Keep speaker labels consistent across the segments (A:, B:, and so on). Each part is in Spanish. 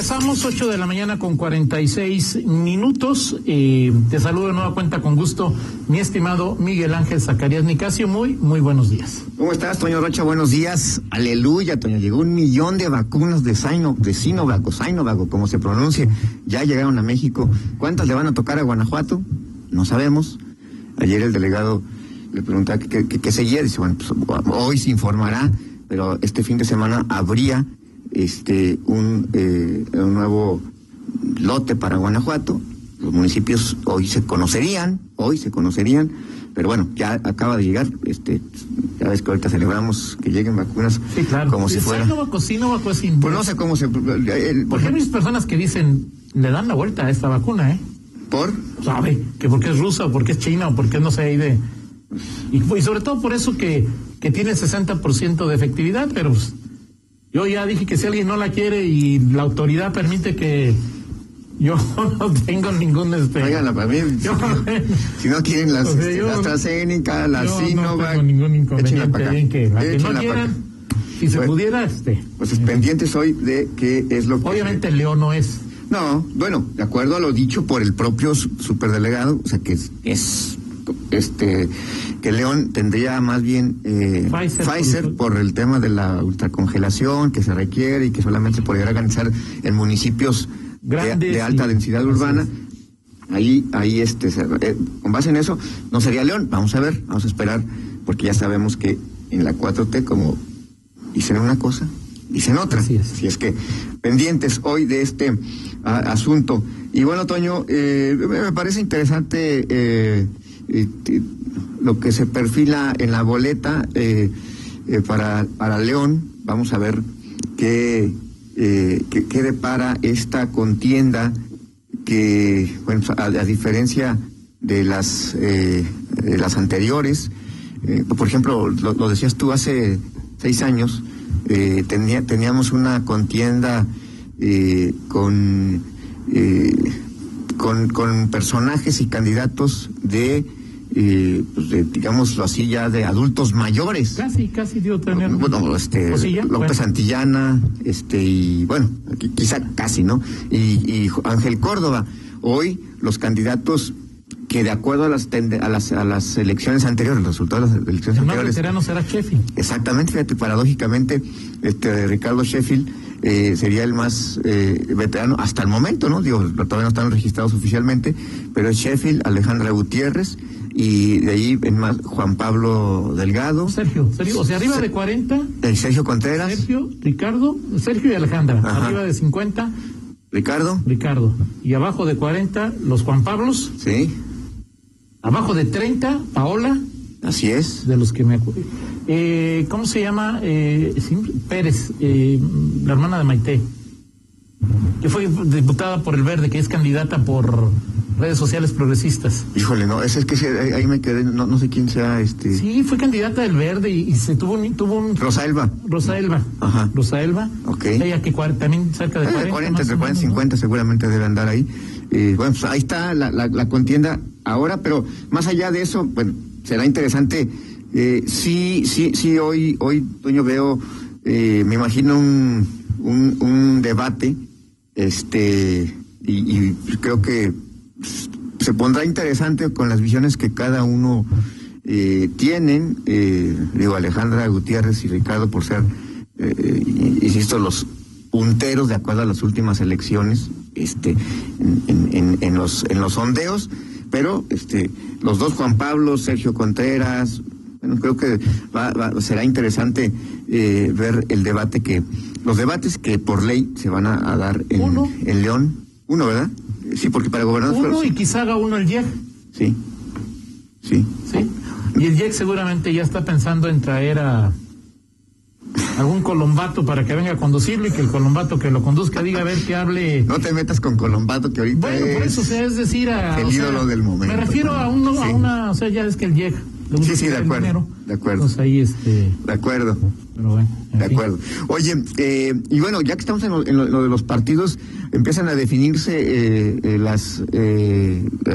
A: Regresamos 8 de la mañana con 46 minutos. Eh, te saludo de nueva cuenta con gusto, mi estimado Miguel Ángel Zacarías Nicasio. Muy, muy buenos días.
B: ¿Cómo estás, Toño Rocha? Buenos días. Aleluya, Toño. Llegó un millón de vacunas de, Sino, de Sinovac o Sinovac, como se pronuncie. Ya llegaron a México. ¿Cuántas le van a tocar a Guanajuato? No sabemos. Ayer el delegado le preguntaba qué seguía. Dice, bueno, pues hoy se informará, pero este fin de semana habría este un, eh, un nuevo lote para Guanajuato. Los municipios hoy se conocerían, hoy se conocerían, pero bueno, ya acaba de llegar, este, ya ves que ahorita celebramos que lleguen vacunas como si fuera.
A: Pues
B: no sé cómo se.
A: porque hay muchas personas que dicen, le dan la vuelta a esta vacuna, ¿eh?
B: ¿Por?
A: Sabe, que porque es rusa, o porque es china, o porque no sé, hay de. Y, y, sobre todo por eso que, que tiene 60% de efectividad, pero pues, yo ya dije que si alguien no la quiere y la autoridad permite que yo no tengo ningún este.
B: Oigan, para mí, si no quieren las, o este, la AstraZeneca, la Sinovac,
A: no tengo ningún inconveniente en que la que no quieran, si se pudiera, este.
B: Pues pendientes hoy de qué es lo que.
A: Obviamente el León no es.
B: No, bueno, de acuerdo a lo dicho por el propio superdelegado, o sea que es, es este que León tendría más bien eh, Pfizer, por, el tema de la ultracongelación que se requiere y que solamente se podría organizar en municipios de, alta densidad urbana. Ahí, ahí este, eh, con base en eso, no sería León. Vamos a ver, vamos a esperar, porque ya sabemos que en la 4T, como dicen una cosa, dicen otra.
A: Así es.
B: Si es que pendientes hoy de este asunto. Y bueno, Toño, eh, me parece interesante eh, lo que se perfila en la boleta eh, eh, para, para León. Vamos a ver qué, eh, qué, depara esta contienda que, bueno, a, diferencia de las, de las anteriores, por ejemplo, lo, decías tú hace seis años, tenía, teníamos una contienda con, con, con personajes y candidatos de eh, pues de, digámoslo así, ya de adultos mayores.
A: Casi, casi dio tener.
B: Bueno, este, López Antillana, este, y bueno, quizá casi, ¿no? Y, y Ángel Córdoba. Hoy los candidatos que de acuerdo a las, a las, a las elecciones anteriores, los resultados de las elecciones
A: el
B: anteriores.
A: Más será Sheffield.
B: Exactamente, fíjate, paradójicamente, este Ricardo Sheffield eh, sería el más eh, veterano hasta el momento, ¿no? Digo, todavía no están registrados oficialmente, pero es Sheffield, Alejandra Gutiérrez, y de ahí en más Juan Pablo Delgado.
A: Sergio, Sergio o sea, arriba de 40.
B: El Sergio Contreras.
A: Sergio, Ricardo, Sergio y Alejandra. Arriba de 50.
B: Ricardo.
A: Ricardo. Y abajo de 40, los Juan Pablos.
B: Sí.
A: Abajo de 30, Paola.
B: Así es.
A: De los que me acuerdo. Eh, ¿Cómo se llama? Eh, Pérez, eh, la hermana de Maite. Que fue diputada por el Verde, que es candidata por redes sociales progresistas.
B: Híjole, no, ese es que ahí me quedé, no, no sé quién sea este.
A: Sí, fue candidata del Verde y, se tuvo un, tuvo un.
B: Rosa Elba.
A: Rosa Elba. Ajá. Rosa Elba.
B: Ok.
A: Ella que también cerca de 40.
B: Eh, 40, entre 40 y 50 seguramente debe andar ahí. Eh, bueno, pues ahí está la, la, contienda ahora, pero más allá de eso, bueno, será interesante. Eh, sí, sí, sí, hoy, hoy, Toño, veo, eh, me imagino un, un, un debate, este, y, y creo que se pondrá interesante con las visiones que cada uno eh, tienen. Eh, digo, Alejandra Gutiérrez y Ricardo, por ser, eh, insisto, los punteros de acuerdo a las últimas elecciones este, en, los, en los sondeos, pero este, los dos Juan Pablo, Sergio Contreras, bueno, creo que será interesante ver el debate que, los debates que por ley se van a, dar en, en León. Uno, ¿verdad? Sí, porque para gobernar...
A: Uno y quizá haga uno el IEC.
B: Sí, sí.
A: Sí. Y el IEC seguramente ya está pensando en traer a algún colombato para que venga a conducirlo y que el colombato que lo conduzca diga a ver que hable.
B: No te metas con colombato que ahorita
A: Bueno, por eso, o sea, es decir, a,
B: el ídolo del momento.
A: Me refiero a, uno, a una, o sea, ya es que el IEC
B: Sí, sí, de acuerdo. De acuerdo.
A: Entonces ahí este.
B: De acuerdo.
A: Pero bueno.
B: De acuerdo. Oye, eh, y bueno, ya que estamos en lo, de los partidos, empiezan a definirse eh, eh, las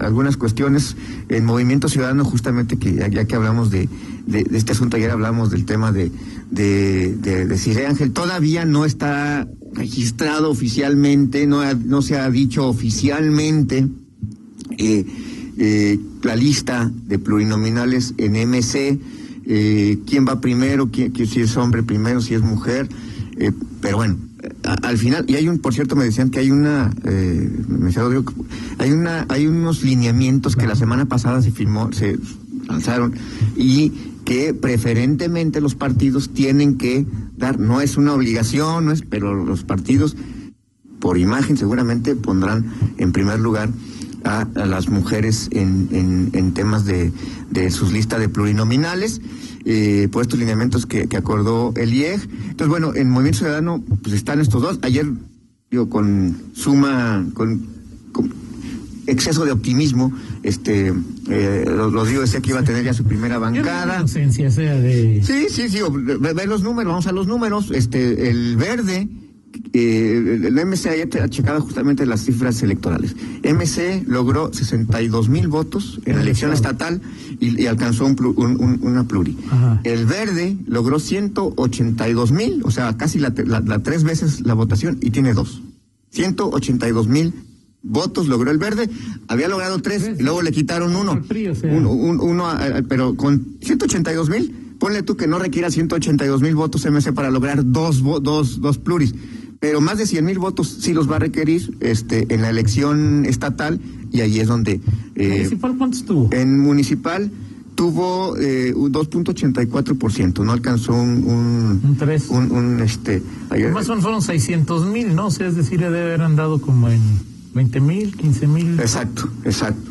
B: algunas cuestiones en Movimiento Ciudadano, justamente que ya, que hablamos de, de, este asunto, ayer hablamos del tema de, de, de, Ángel, todavía no está registrado oficialmente, no, no se ha dicho oficialmente la lista de plurinominales en MC eh, quién va primero, quién, si es hombre primero, si es mujer, eh, pero bueno, al final, y hay un, por cierto, me decían que hay una, eh, me hay una, hay unos lineamientos que la semana pasada se firmó, se lanzaron, y que preferentemente los partidos tienen que dar, no es una obligación, no es, pero los partidos, por imagen, seguramente pondrán en primer lugar a, las mujeres en, en, temas de, de, sus listas de plurinominales, eh, por estos lineamientos que, acordó el IEG. Entonces, bueno, en Movimiento Ciudadano pues están estos dos. Ayer, digo, con suma, con, exceso de optimismo, este, eh, los, digo, decía que iba a tener ya su primera bancada.
A: Sí,
B: sí, sí, ve, los números, vamos a los números. Este, el verde eh, el MC ya checado justamente las cifras electorales. MC logró 62 mil votos en la elección estatal y, alcanzó un, una pluri. El Verde logró 182 mil, o sea, casi la, tres veces la votación y tiene dos. 182 mil votos logró el Verde, había logrado tres y luego le quitaron uno. uno, pero con 182 mil, ponle tú que no requiera 182 mil votos MC para lograr dos, dos, dos pluris pero más de 100 mil votos sí los va a requerir este, en la elección estatal y ahí es donde...
A: Eh, ¿Municipal cuántos tuvo?
B: En municipal tuvo eh, 2.84%, no alcanzó un... Un,
A: un 3.
B: Un, este,
A: Más o menos fueron 600 mil, ¿no? O sea, es decir, debe haber andado como en 20 mil, 15 mil.
B: Exacto, exacto,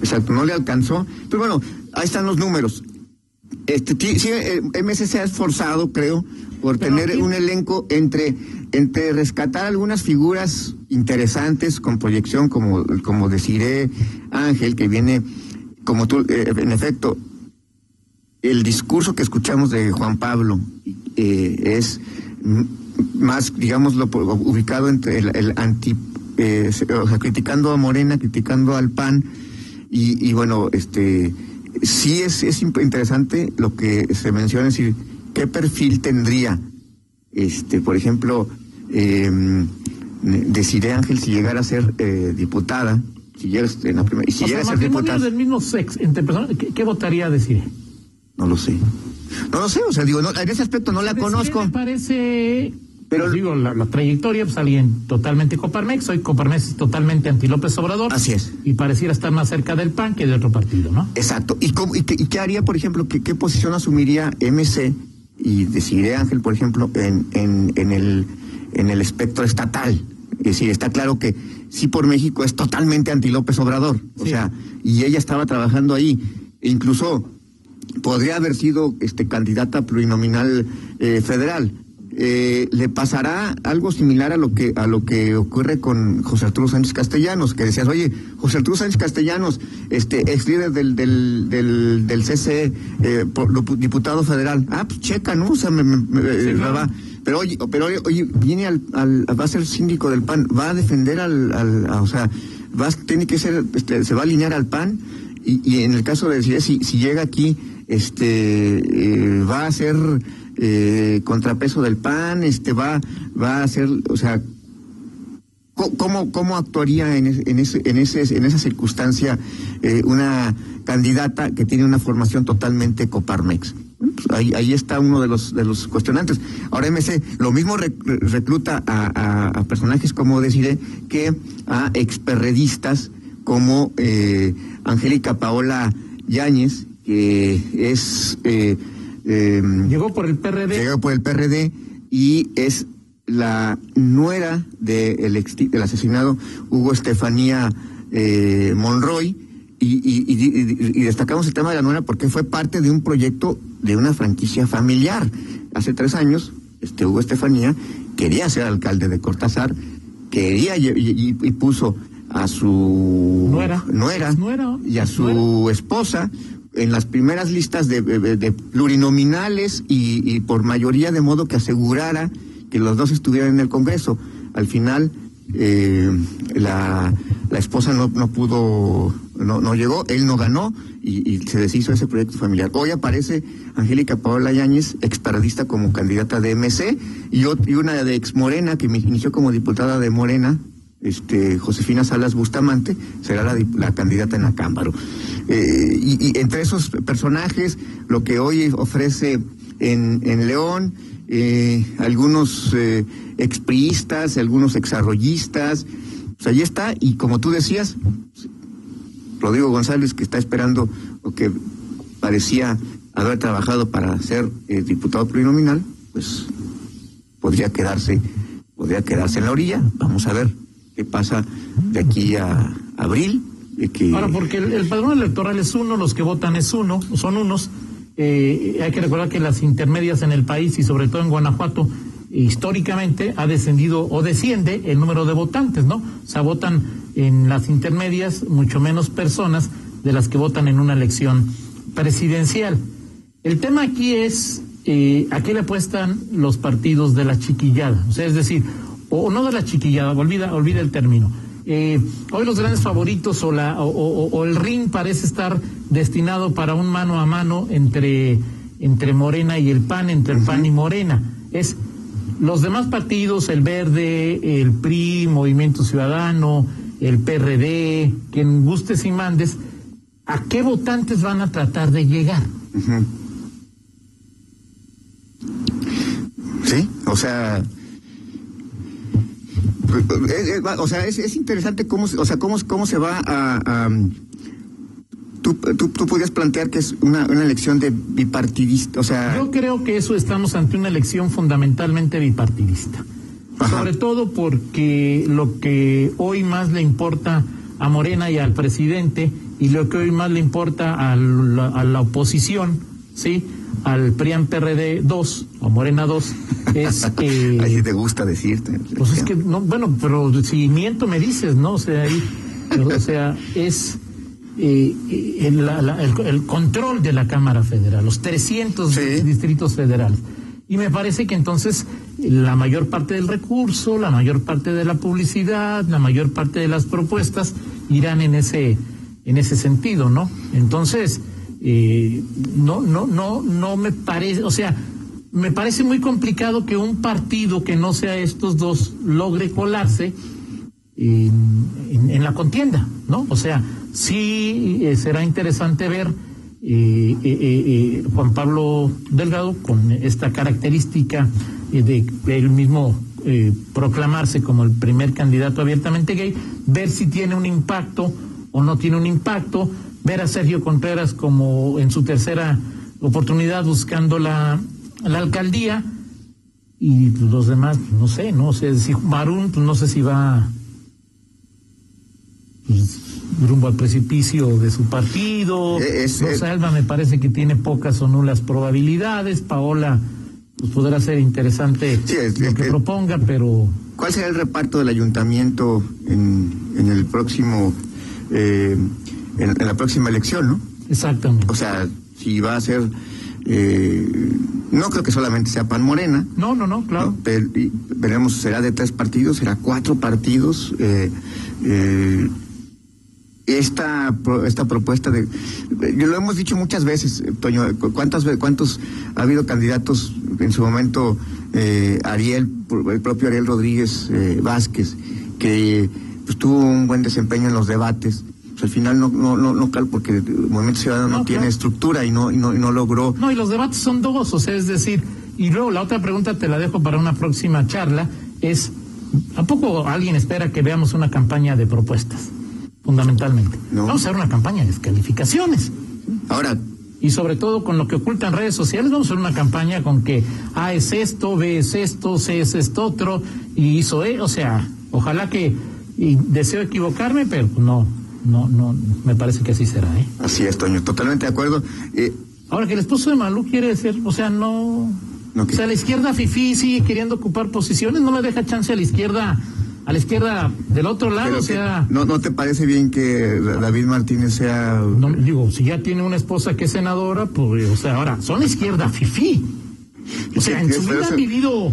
B: exacto, no le alcanzó. Pero bueno, ahí están los números. Este, sí, eh, MS se ha esforzado, creo, por tener un elenco entre, entre rescatar algunas figuras interesantes con proyección, como, como deciré Ángel, que viene, como tú, eh, en efecto, el discurso que escuchamos de Juan Pablo eh, es más, digamos, lo, ubicado entre el, anti, o sea, criticando a Morena, criticando al PAN, y, y bueno, este sí es, es interesante lo que se menciona, es decir, qué perfil tendría, este, por ejemplo, eh, Desiree Ángel si llegara a ser eh, diputada, si llega en la primera, y si llega a ser diputada.
A: del mismo sexo, entre personas, ¿qué, votaría Desiree?
B: No lo sé. No lo sé, o sea, digo, no, en ese aspecto no la conozco.
A: Me parece pero pues digo, la, trayectoria, pues alguien totalmente Coparmex, hoy Coparmex es totalmente anti López Obrador.
B: Así es.
A: Y pareciera estar más cerca del PAN que de otro partido, ¿no?
B: Exacto. ¿Y, qué, haría, por ejemplo, qué, qué posición asumiría MC y decidiré Ángel, por ejemplo, en, en, en, el, en el espectro estatal? Es decir, está claro que sí por México es totalmente anti López Obrador. O sea, y ella estaba trabajando ahí. E incluso podría haber sido este candidata plurinominal eh, federal eh, le pasará algo similar a lo que a lo que ocurre con José Arturo Sánchez Castellanos, que decías, oye, José Arturo Sánchez Castellanos, este ex líder del del del, del CCE, eh, diputado federal, ah, pues checa, ¿no? O sea, me, eh, va. Pero oye, pero oye, viene al, al, va a ser síndico del PAN, va a defender al, al o sea, va tiene que ser, este, se va a alinear al PAN y, y en el caso de decir si, si llega aquí, este, va a ser eh, contrapeso del PAN, este va, va a ser, o sea, ¿cómo, cómo actuaría en, ese, en, ese, en esa circunstancia eh, una candidata que tiene una formación totalmente Coparmex? Pues ahí, está uno de los de los cuestionantes. Ahora MC lo mismo recluta a, personajes como deciré que a experredistas como eh, Angélica Paola Yáñez, que es eh,
A: eh, llegó por el PRD.
B: Llegó por el PRD y es la nuera de del asesinado Hugo Estefanía eh, Monroy. Y, destacamos el tema de la nuera porque fue parte de un proyecto de una franquicia familiar. Hace tres años, este Hugo Estefanía quería ser alcalde de Cortázar, quería y, puso a su
A: nuera,
B: nuera, y a su esposa en las primeras listas de, plurinominales y, por mayoría de modo que asegurara que los dos estuvieran en el Congreso. Al final eh, la, la, esposa no, no pudo, no, no, llegó, él no ganó y, se deshizo ese proyecto familiar. Hoy aparece Angélica Paola Yáñez, exparadista como candidata de MC, y, y una de ex Morena, que inició como diputada de Morena, este, Josefina Salas Bustamante será la, candidata en la. Eh, y, entre esos personajes, lo que hoy ofrece en, en León, eh, algunos eh, expriistas, algunos exarrollistas, pues ahí está, y como tú decías, Rodrigo González, que está esperando o que parecía haber trabajado para ser eh, diputado plurinominal, pues podría quedarse, podría quedarse en la orilla. Vamos a ver pasa de aquí a abril.
A: que... Ahora, porque el, padrón electoral es uno, los que votan es uno, son unos. Eh, hay que recordar que las intermedias en el país y sobre todo en Guanajuato históricamente ha descendido o desciende el número de votantes, ¿no? O sea, votan en las intermedias mucho menos personas de las que votan en una elección presidencial. El tema aquí es eh, a qué le apuestan los partidos de la chiquillada, o sea, es decir, o no de la chiquillada, olvida, olvida el término. Eh, hoy los grandes favoritos o, la, o, el ring parece estar destinado para un mano a mano entre, entre Morena y el PAN, entre el PAN y Morena. Es los demás partidos, el Verde, el PRI, Movimiento Ciudadano, el PRD, quien gustes y mandes, ¿a qué votantes van a tratar de llegar?
B: Sí, o sea, o sea, es, interesante cómo, o sea, cómo, cómo se va a, tú, tú, podrías plantear que es una, una, elección de bipartidista, o sea...
A: Yo creo que eso estamos ante una elección fundamentalmente bipartidista. Sobre todo porque lo que hoy más le importa a Morena y al presidente y lo que hoy más le importa a la, a la oposición, ¿sí? al PRIAN PRD 2 o Morena 2 es
B: que ahí te gusta decirte.
A: Pues es que no bueno pero si miento me dices no o sea ahí o sea es eh, el, el, control de la Cámara Federal los 300 distritos federales. Y me parece que entonces la mayor parte del recurso la mayor parte de la publicidad la mayor parte de las propuestas irán en ese en ese sentido no entonces eh, no, no, no, no me parece, o sea, me parece muy complicado que un partido que no sea estos dos logre colarse en, la contienda, ¿no? O sea, sí eh, será interesante ver eh, Juan Pablo Delgado con esta característica de él mismo proclamarse como el primer candidato abiertamente gay, ver si tiene un impacto o no tiene un impacto, ver a Sergio Contreras como en su tercera oportunidad buscando la, la alcaldía y los demás, no sé, no sé, si Marún, pues no sé si va pues, rumbo al precipicio de su partido, es, Rosalba me parece que tiene pocas o nulas probabilidades, Paola pues podrá ser interesante lo que proponga, pero...
B: ¿Cuál será el reparto del ayuntamiento en, en el próximo eh, en, la próxima elección, ¿no?
A: Exactamente.
B: O sea, si va a ser, eh, no creo que solamente sea Pan Morena.
A: No, no, no, claro.
B: veremos, será de tres partidos, será cuatro partidos. Eh, eh, esta esta propuesta de lo hemos dicho muchas veces Toño cuántas cuántos ha habido candidatos en su momento Ariel el propio Ariel Rodríguez Vázquez que pues, tuvo un buen desempeño en los debates al final no, no, no, no cal porque el Movimiento Ciudadano no, tiene estructura y no, y no, y no logró.
A: No, y los debates son dos, o sea, es decir, y luego la otra pregunta te la dejo para una próxima charla, es, ¿a poco alguien espera que veamos una campaña de propuestas? Fundamentalmente. Vamos a hacer una campaña de descalificaciones.
B: Ahora,
A: y sobre todo con lo que ocultan redes sociales, vamos a hacer una campaña con que A es esto, B es esto, C es esto otro, y hizo E, o sea, ojalá que, y deseo equivocarme, pero no, no, no, me parece que así será, ¿eh?
B: Así es, Toño, totalmente de acuerdo.
A: Eh, Ahora que el esposo de Malú quiere ser, o sea, no... o sea, la izquierda fifí sigue queriendo ocupar posiciones, no le deja chance a la izquierda a la izquierda del otro lado,
B: Pero
A: o sea,
B: ¿no, ¿No te parece bien que David Martínez sea...
A: no, digo, si ya tiene una esposa que es senadora, pues, o sea, ahora, son izquierda fifí. O sea, en su vida han vivido,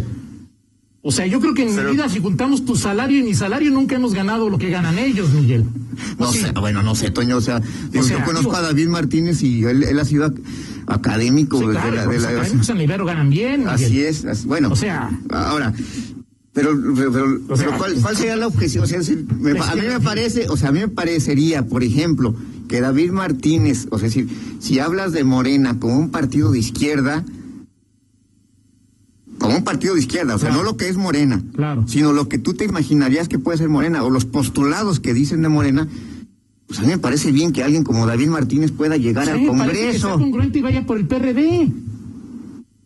A: o sea, yo creo que en
B: Pero-
A: mi vida, si juntamos tu salario y mi salario, nunca hemos ganado lo que ganan ellos, Miguel.
B: No
A: Sí.
B: sé, bueno, no sé, Toño, o sea, digo,
A: sea,
B: yo conozco
A: digo-
B: a David Martínez y él, él ha sido ac- académico
A: Sí,
B: de
A: claro,
B: la...
A: los
B: de la-
A: académicos en Ibero ganan bien, Miguel.
B: Así es, así- bueno.
A: O sea-
B: ahora, pero, pero, pero-
A: O sea,
B: pero ¿cuál, cuál sería la objeción? O sea, me- a mí me
A: izquierda-
B: parece, o sea, a mí me parecería, por ejemplo, que David Martínez, o sea, decir, si hablas de Morena como un partido de izquierda, como un partido de izquierda, o sea,
A: Claro.
B: no lo que es Morena,
A: Claro.
B: sino lo que tú te imaginarías que puede ser Morena, o los postulados que dicen de Morena, pues a mí me parece bien que alguien como David Martínez pueda llegar
A: Sí,
B: al
A: que
B: Congreso.
A: sea congruente y vaya por el PRD.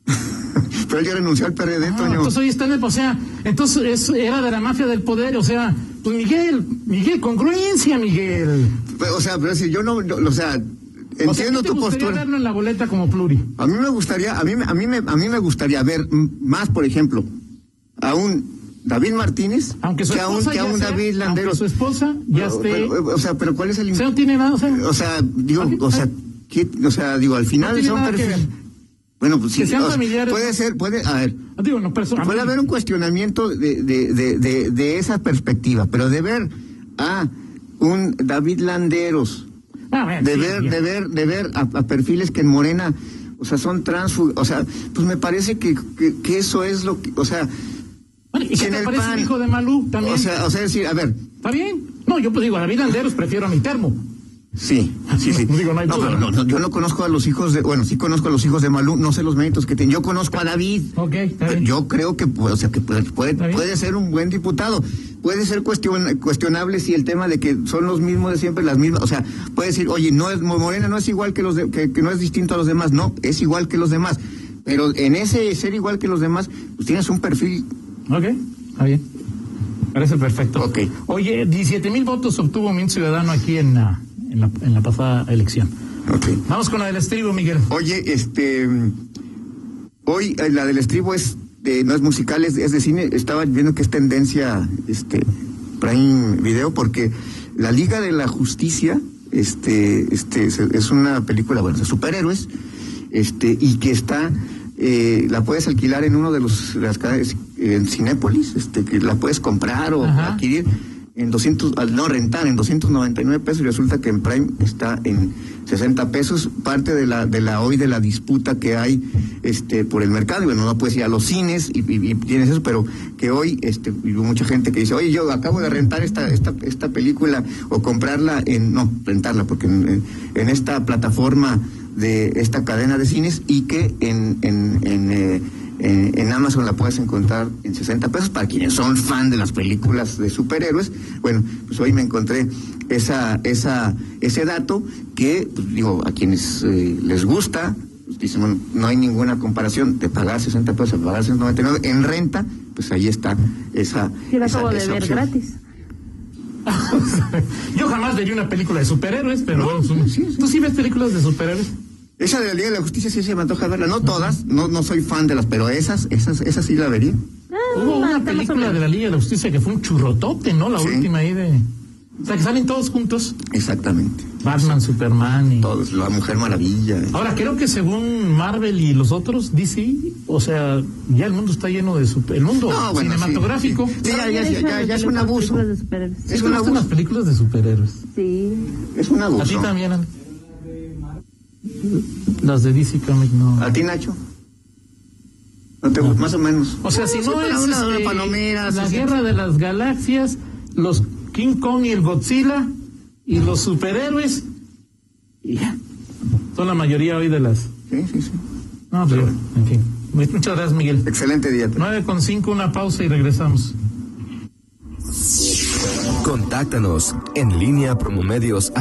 B: Pero él ya renunció al PRD,
A: Ah,
B: Toño.
A: entonces hoy está en el, o sea, entonces es- era de la mafia del poder, o sea, pues Miguel, Miguel, congruencia, Miguel.
B: Pero, O sea, pero si yo no, o sea, entiendo
A: o sea, ¿a ti te
B: tu postura.
A: en la boleta como pluri?
B: A mí me gustaría, a mí, a mí me, a mí me gustaría ver más, por ejemplo, a un David Martínez
A: Aunque su
B: que a un,
A: esposa
B: que a
A: ya
B: un
A: sea-
B: David Landeros.
A: su esposa ya esté,
B: pero, o sea, pero ¿cuál es el
A: o sea, no tiene nada, o sea,
B: O sea, digo, o sea. ¿qué- o sea, digo, al final
A: No
B: son perfiles. Bueno, pues sí,
A: Que sean
B: o sea,
A: familiares.
B: puede ser, puede, a ver,
A: digo, no,
B: puede haber un cuestionamiento de, de, de, de, de esa perspectiva, pero de ver a un David Landeros, de ver, de ver, de ver a, a perfiles que en Morena, o sea, son transfugios, o sea, pues me parece que, que, que eso es lo que, o sea,
A: Bueno, ¿Y qué te
B: el
A: parece el hijo de Malú también?
B: o sea, o sea, a ver,
A: ¿Está bien? No, yo pues digo, a David Landeros prefiero a mi termo.
B: Sí, sí, sí.
A: Digo, no hay duda.
B: pero no, no, yo no conozco a los hijos de, bueno, sí conozco a los hijos de Malú, no sé los méritos que tienen, yo conozco a David.
A: Ok, está bien.
B: Yo creo que, puede- o sea, que puede, puede, ser un buen diputado. Puede ser cuestion- cuestionable si el tema de que son los mismos de siempre, las mismas. O sea, puede decir, oye, no es Morena no es igual que los de- que, que no es distinto a los demás. No, es igual que los demás. Pero en ese ser igual que los demás, pues tienes un perfil.
A: Ok, está bien. Parece perfecto.
B: Ok.
A: Oye, 17 mil votos obtuvo un ciudadano aquí en la, en la, en la pasada elección.
B: Ok.
A: Vamos con la del estribo, Miguel.
B: Oye, este. Hoy eh, la del estribo es de, no es musical, es, es de cine. Estaba viendo que es tendencia este Prime Video porque la Liga de la Justicia este este es, una película bueno de superhéroes este y que está eh, la puedes alquilar en uno de los las en Cinépolis este que la puedes comprar o
A: Ajá.
B: adquirir en 200 al no rentar en 299 pesos y resulta que en Prime está en 60 pesos parte de la de la hoy de la disputa que hay este por el mercado. Y bueno no puedes ir a los cines y, y- tienes eso pero que hoy este mucha gente que dice oye yo acabo de rentar esta esta esta película o comprarla en no rentarla porque en esta plataforma de esta cadena de cines y que en en, en, eh, en, en Amazon la puedes encontrar en 60 pesos para quienes son fan de las películas de superhéroes. Bueno, pues hoy me encontré esa, esa, ese dato que, pues, digo, a quienes eh, les gusta, pues, dicen, bueno, no hay ninguna comparación de pagar 60 pesos a pagar 199 en renta, pues ahí está esa.
C: Yo la
B: esa-
C: acabo de ver
B: opción.
C: gratis.
A: Yo jamás vería una película de superhéroes, pero bueno, son- ¿tú sí ves películas de superhéroes?
B: Esa de la Liga de la Justicia sí se me antoja verla, no todas, no, no soy fan de las, pero esas, esas, esas sí la vería.
C: Ah,
A: Hubo una
C: más o
A: película de la Liga de la Justicia que fue un churrotote, ¿no? La
B: Sí.
A: última ahí de... O sea, que salen todos juntos.
B: Exactamente.
A: Batman, Superman y...
B: Todos, la Mujer Maravilla.
A: Ahora, creo que según Marvel y los otros, DC, o sea, ya el mundo está lleno de super... El mundo
B: No, bueno,
A: cinematográfico.
B: sí, ya, ya, ya, ya es un abuso.
C: películas de superhéroes.
A: Es
B: un
A: gustan las
B: abuso.
A: películas de superhéroes.
C: Sí.
B: Es un
A: A ti
B: abuso.
A: también, Ana? Las de DC Comics, no.
B: ¿A ti, Nacho? ¿No te gusta? Más o menos.
A: O sea, si no es
B: una- una
A: este,
B: palomera,
A: la guerra de las galaxias, los King Kong y el Godzilla y los superhéroes, y ya. Son la mayoría hoy de las...
B: Sí, sí, sí.
A: No, pero, en fin. Muchas gracias, Miguel.
B: Excelente día.
A: 9 con 5, una pausa y regresamos.
D: Contáctanos en línea promomedios